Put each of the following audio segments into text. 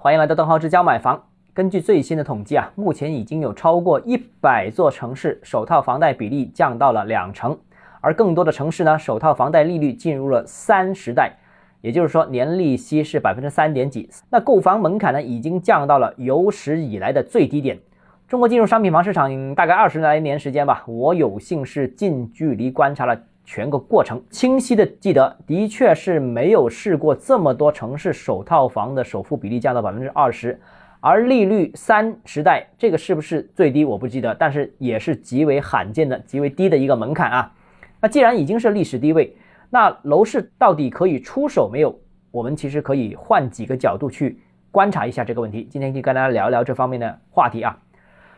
欢迎来到邓浩之教买房。根据最新的统计啊，目前已经有超过一百座城市首套房贷比例降到了两成，而更多的城市呢，首套房贷利率进入了三十代，也就是说年利息是百分之三点几。那购房门槛呢，已经降到了有史以来的最低点。中国进入商品房市场大概二十来年时间吧，我有幸是近距离观察了。全个过程清晰的记得，的确是没有试过这么多城市首套房的首付比例降到百分之二十，而利率三时代这个是不是最低我不记得，但是也是极为罕见的、极为低的一个门槛啊。那既然已经是历史低位，那楼市到底可以出手没有？我们其实可以换几个角度去观察一下这个问题。今天就跟大家聊一聊这方面的话题啊。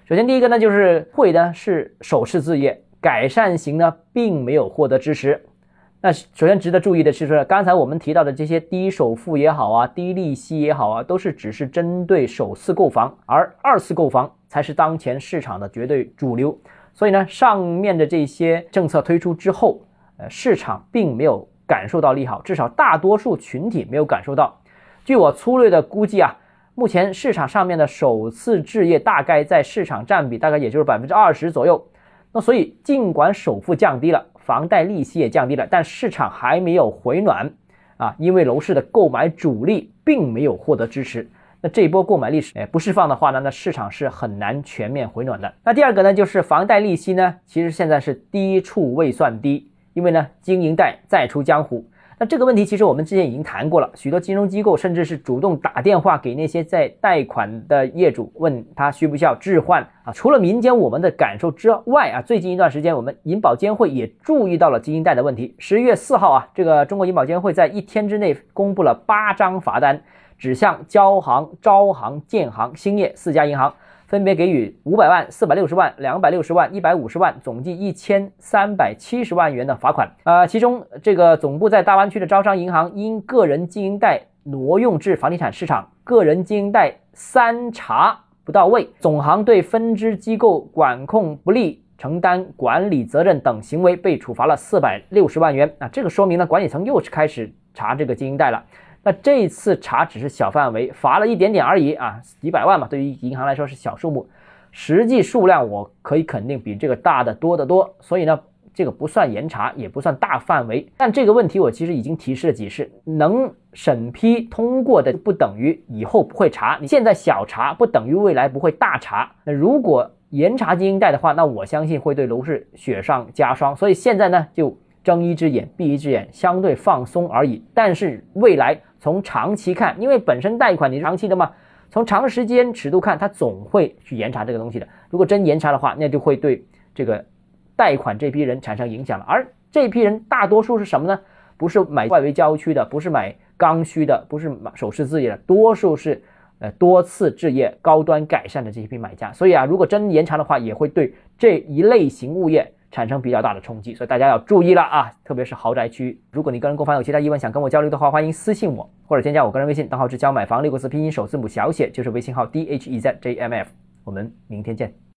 首先第一个呢，就是会呢是首次置业。改善型呢，并没有获得支持。那首先值得注意的是说，刚才我们提到的这些低首付也好啊，低利息也好啊，都是只是针对首次购房，而二次购房才是当前市场的绝对主流。所以呢，上面的这些政策推出之后，呃，市场并没有感受到利好，至少大多数群体没有感受到。据我粗略的估计啊，目前市场上面的首次置业大概在市场占比大概也就是百分之二十左右。那所以，尽管首付降低了，房贷利息也降低了，但市场还没有回暖啊，因为楼市的购买主力并没有获得支持。那这一波购买力哎不释放的话呢，那市场是很难全面回暖的。那第二个呢，就是房贷利息呢，其实现在是低处未算低，因为呢，经营贷再出江湖。那这个问题其实我们之前已经谈过了，许多金融机构甚至是主动打电话给那些在贷款的业主，问他需不需要置换啊。除了民间我们的感受之外啊，最近一段时间我们银保监会也注意到了经营贷的问题。十一月四号啊，这个中国银保监会在一天之内公布了八张罚单，指向交行、招行、建行、兴业四家银行。分别给予五百万、四百六十万、两百六十万、一百五十万，总计一千三百七十万元的罚款。呃，其中这个总部在大湾区的招商银行因个人经营贷挪用至房地产市场，个人经营贷三查不到位，总行对分支机构管控不力、承担管理责任等行为被处罚了四百六十万元。啊，这个说明呢，管理层又是开始查这个经营贷了。那这次查只是小范围，罚了一点点而已啊，几百万嘛，对于银行来说是小数目，实际数量我可以肯定比这个大的多得多，所以呢，这个不算严查，也不算大范围。但这个问题我其实已经提示了几次，能审批通过的不等于以后不会查，你现在小查不等于未来不会大查。那如果严查经营贷的话，那我相信会对楼市雪上加霜。所以现在呢，就睁一只眼闭一只眼，相对放松而已。但是未来。从长期看，因为本身贷款你是长期的嘛，从长时间尺度看，它总会去严查这个东西的。如果真严查的话，那就会对这个贷款这批人产生影响了。而这批人大多数是什么呢？不是买外围郊区的，不是买刚需的，不是买首次置业的，多数是呃多次置业、高端改善的这一批买家。所以啊，如果真严查的话，也会对这一类型物业。产生比较大的冲击，所以大家要注意了啊！特别是豪宅区，如果你个人购房有其他疑问想跟我交流的话，欢迎私信我或者添加我个人微信，账号是交买房六个字拼音首字母小写，就是微信号 d h e z j m f。我们明天见。